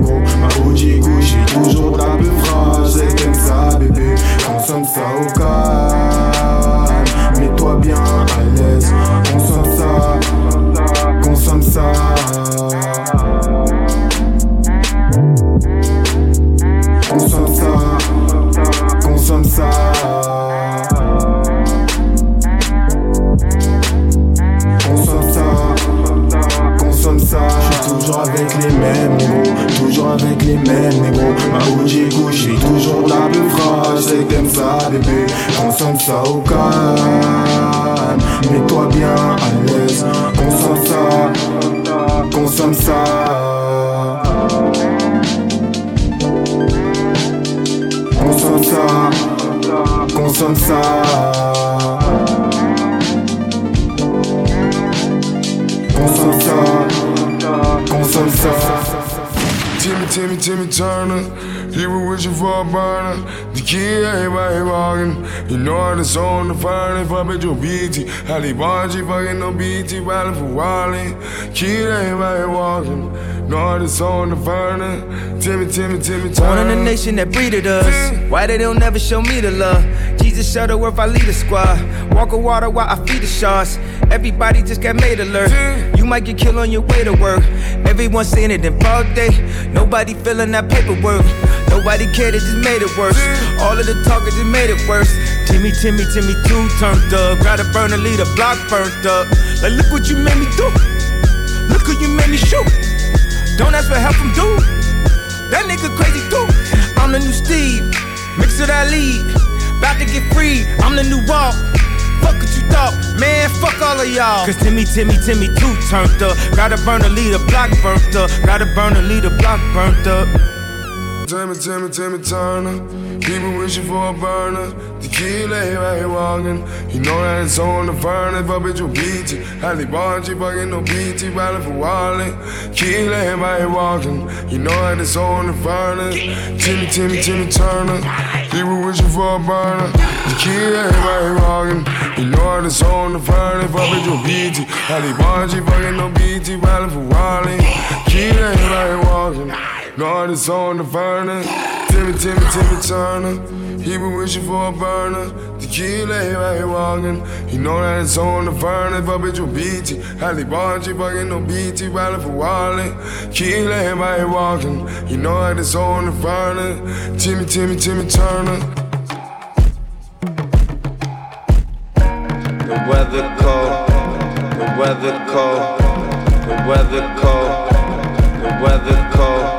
if I bet your BT. Holly fucking no BT, riding for Wally. Kid, everybody walking. How the song, the fire. Timmy, Timmy, Timmy Turner. Born in a nation that breeded us. Why they don't never show me the love? Jesus Shuttlesworth, I lead a squad. Walk on water while I feed the sharks. Everybody just got made alert. You might get killed on your way to work. Everyone saying it in fog day. Nobody feeling that paperwork. Nobody cared, it just made it worse. All of the talkers just made it worse. Timmy, Timmy, Timmy, two turned up. Gotta burn a lead, a block burnt up. Like, look what you made me do. Look who you made me shoot. Don't ask for help from dude. That nigga crazy too. I'm the new Steve. Mix it, I lead. About to get free. I'm the new walk. Fuck what you thought, man, fuck all of y'all. Cause Timmy, Timmy, Timmy, two turned up. Gotta burn a lead, a block burnt up. Gotta burn a lead, a block burnt up. Timmy, Timmy, Timmy Turner. People wishing for a burner. The kid lay right walking. You know that it's on the furnace, but bitch, you beat it. Holly Bargy, fucking no BT, riding for Wally. Kid lay right walking. You know that it's on the furnace. Timmy, Timmy, Timmy Turner. People wishing for a burner. The kid lay right walking. You know that it's on the furnace, but bitch, you beat it. Holly Bargy, fucking no BT, riding for Wally. Kid lay right walking. Lord is on the burner. Timmy, Timmy, Timmy Turner. He been wishing for a burner. Kid lay right walking. He know that it's on the burner. But bitch, you beat it. Holly Bargy, fucking no BT, riding for Wally. Kid lay right here walking. He know that it's on the burner. Timmy, Timmy, Timmy Turner. The weather cold. The weather cold. The weather cold. The weather cold.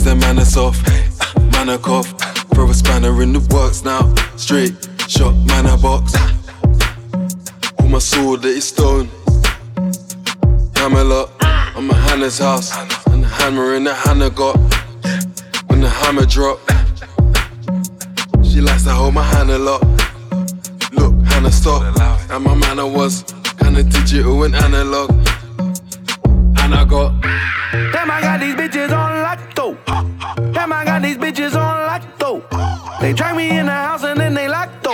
Cause the man is soft. Ah, man of cough, throw a spanner in the works now. Straight shot, man of box. All my sword is stone. Camelot, on my Hannah's house. And the hammer in the Hannah got. When the hammer drop, she likes to hold my hand a lot. Look, Hannah stop. And my manner was kinda digital and analog. And I got. Damn, I got these bitches on lotto. They drag me in the house and then they lotto.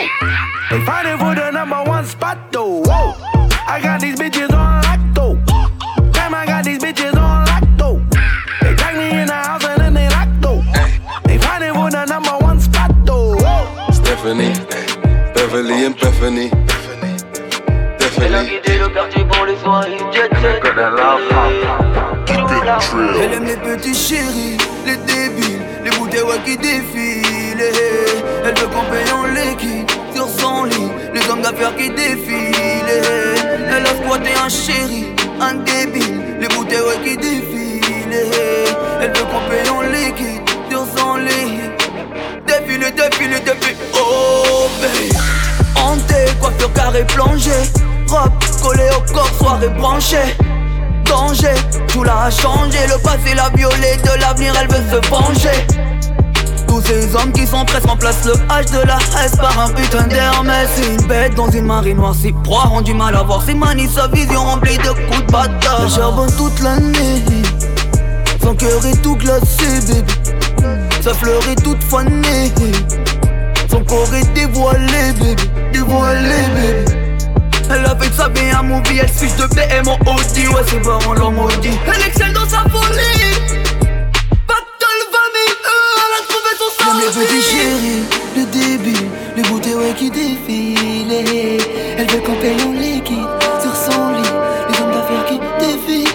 They fighting for the number one spot though. Whoa. I got these bitches on lotto. Damn, I got these bitches on lotto. They drag me in the house and then they lotto. They fighting for the number one spot though. Whoa. Stephanie, Beverly and Bethany. Definitely. Elle aime les petits chéris, les débiles, les bouteilles qui défilent. Elle veut qu'on en liquide sur son lit, les hommes d'affaires qui défilent. Elle a squatté un chéri, un débile, les bouteilles qui défilent. Elle veut qu'on en liquide sur son lit. Défile, défile, défile, oh babe. Hanté, coiffure carré plongée. Robe collée au corps, soirée branchée. Danger, tout l'a changé. Le passé l'a violé, de l'avenir elle veut se venger. Tous ces hommes qui sont presque remplacent le H de la S par un putain d'Hermès. C'est une bête dans une marine noire, si proies ont du mal à voir ses manies, sa vision remplie de coups de bâtard. Charbonne toute l'année, son cœur est tout glacé, baby. Sa fleur est toute fanée, son corps est dévoilé, baby. Dévoilé, baby. Elle a fait de sa vie un movie, elle switch de BM en Audi Ouais ses parents l'ont maudit Elle excelle dans sa folie son sang les petits chéris, les ouais qui défilent Elle veut qu'on paye en liquide Sur son lit, les hommes d'affaires qui défilent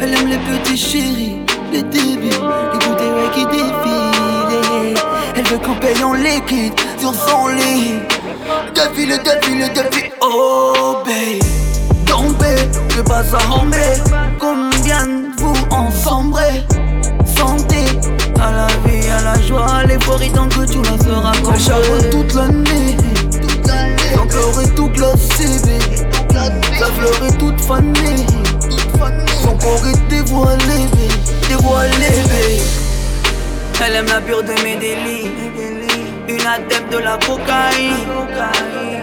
Elle aime les petits chéris, les débiles Les bouteilles qui défilent Elle veut qu'on paye en liquide Sur son lit. Défile, défile, défile, oh babe. Tombé, passe à Hombre Combien de vous ensemble la joie, l'euphorie tant que tout la sera comme charbonne toute l'année. Son cœur est tout glacé, babe Sa fleur est toute fanée. Son corps est dévoilé, Dévoilé, Elle aime la pure de mes délits. Une adepte de la cocaïne.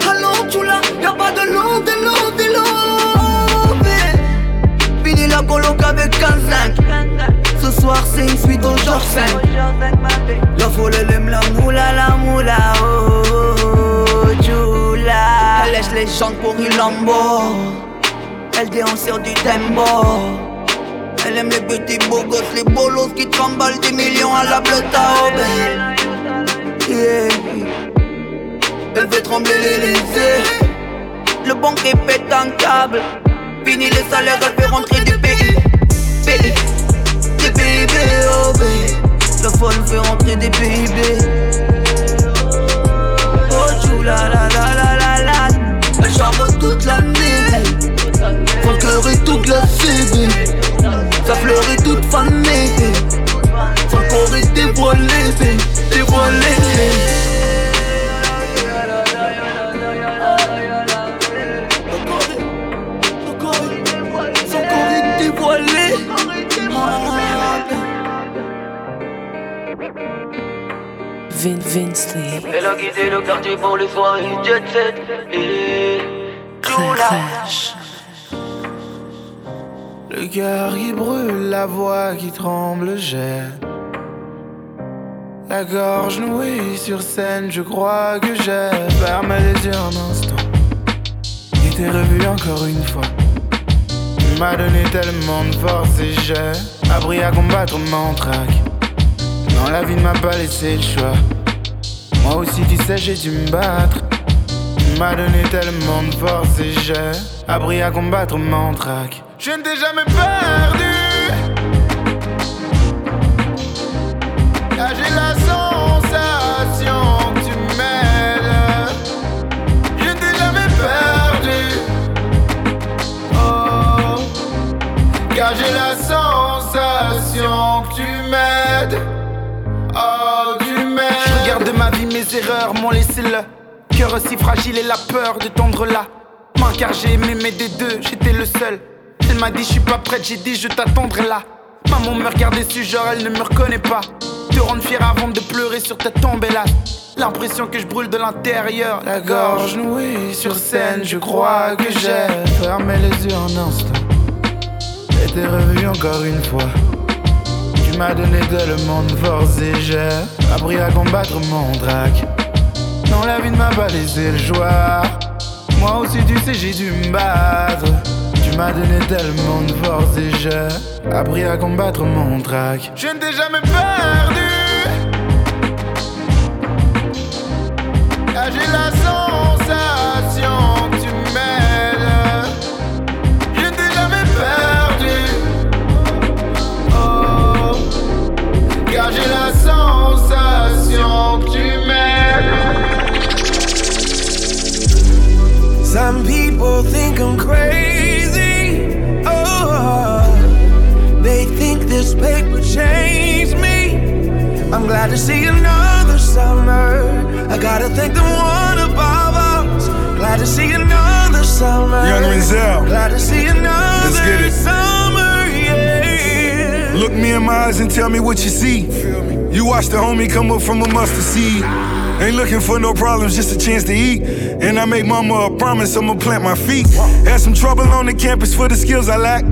Alors tu l'as, y'a pas de l'eau, de l'eau, de l'eau. Fini la coloc avec 15 Ce soir c'est une suite au 5. La folle elle aime la moula, la moula. Oh, Jula. Elle laisse les chants pour une lambo. Elle danse sur du tembo. Elle aime les petits beaux gosses, les bolos qui tremblent des millions à la. Oh, ben. Yeah. Elle fait trembler l'Elysée Le banquier pète un câble Fini les salaires, elle fait rentrer du Pays la foi nous fait rentrer des PIB. Oh, chou, la la la la la la. Elle charbonne toute l'année. Faut pleurer toute la CB. Ça fleurit toute fin d'été. Son corps est dévoilé, dévoilé. Vin Vince Lee. Elle a quitté le quartier pour les soirées jet set et Clash. Le cœur qui brûle, la voix qui tremble, j'ai la gorge nouée sur scène, je crois que j'ai fermé les yeux un instant. Et t'es revu encore une fois. Tu m'as donné tellement de force et j'ai appris à combattre mon trac. La vie ne m'a pas laissé le choix. Moi aussi, tu sais, j'ai dû me battre. Tu m'as donné tellement de force et j'ai appris à combattre mon trac. Je ne t'ai jamais perdu. Mes erreurs m'ont laissé le cœur si fragile et la peur de tendre la main. Car j'ai aimé, mais des deux, j'étais le seul. Elle m'a dit, je suis pas prête, j'ai dit, je t'attendrai là. Maman me regardait dessus, genre elle ne me reconnaît pas. Te rendre fier avant de pleurer sur ta tombe, là. L'impression que je brûle de l'intérieur, la gorge nouée sur scène. Je crois que j'ai fermé les yeux un instant. Et t'es revenu encore une fois. Tu m'as donné de monde force et j'ai appris à combattre mon drac. Dans la vie ne m'a pas laissé le choix. Moi aussi, tu sais, j'ai dû me battre. Tu m'as donné tellement de force et j'ai appris à combattre mon trac. Je ne t'ai jamais perdu. Ah, j'ai la sensation people think I'm crazy. Oh, they think this paper changed me. I'm glad to see another summer. I gotta thank the one above us. Glad to see another summer. Young Renzel. Glad to see another Let's get it. summer. Yeah. Look me in my eyes and tell me what you see. You watch the homie come up from a mustard seed. Ain't looking for no problems, just a chance to eat. And I make mama a promise I'ma plant my feet. Had some trouble on the campus for the skills I lack.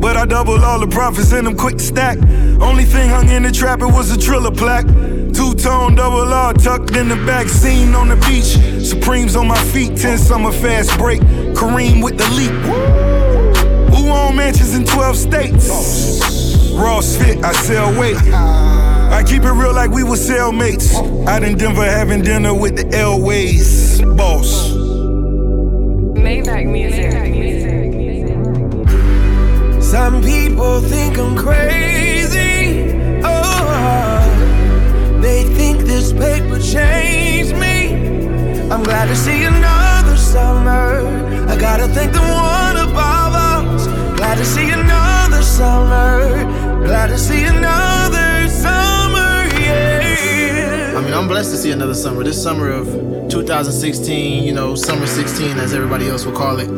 But I doubled all the profits in them quick stack. Only thing hung in the trap, it was a Thriller plaque. Two tone double R tucked in the back, scene on the beach. Supremes on my feet, 10 summer fast break. Kareem with the leap. Who own mansions in 12 states? Ross fit, I sell weight. I keep it real like we were cellmates. Out in Denver having dinner with the Elways boss. Maybach music. Some people think I'm crazy. Oh, they think this paper changed me. I'm glad to see another summer. I gotta thank the one above us. Glad to see another summer. Glad to see another summer. Yeah. I mean, I'm blessed to see another summer. This summer of 2016, you know, summer 16, as everybody else will call it.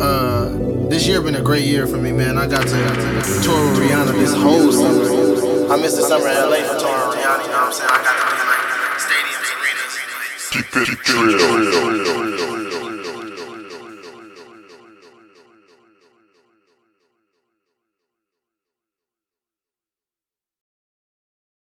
Uh, this year been a great year for me, man. I got to, got to tour with Rihanna this whole summer. I missed the summer in LA for touring Rihanna. You know what I'm saying? I got to be like stadiums, arenas. Keep it real.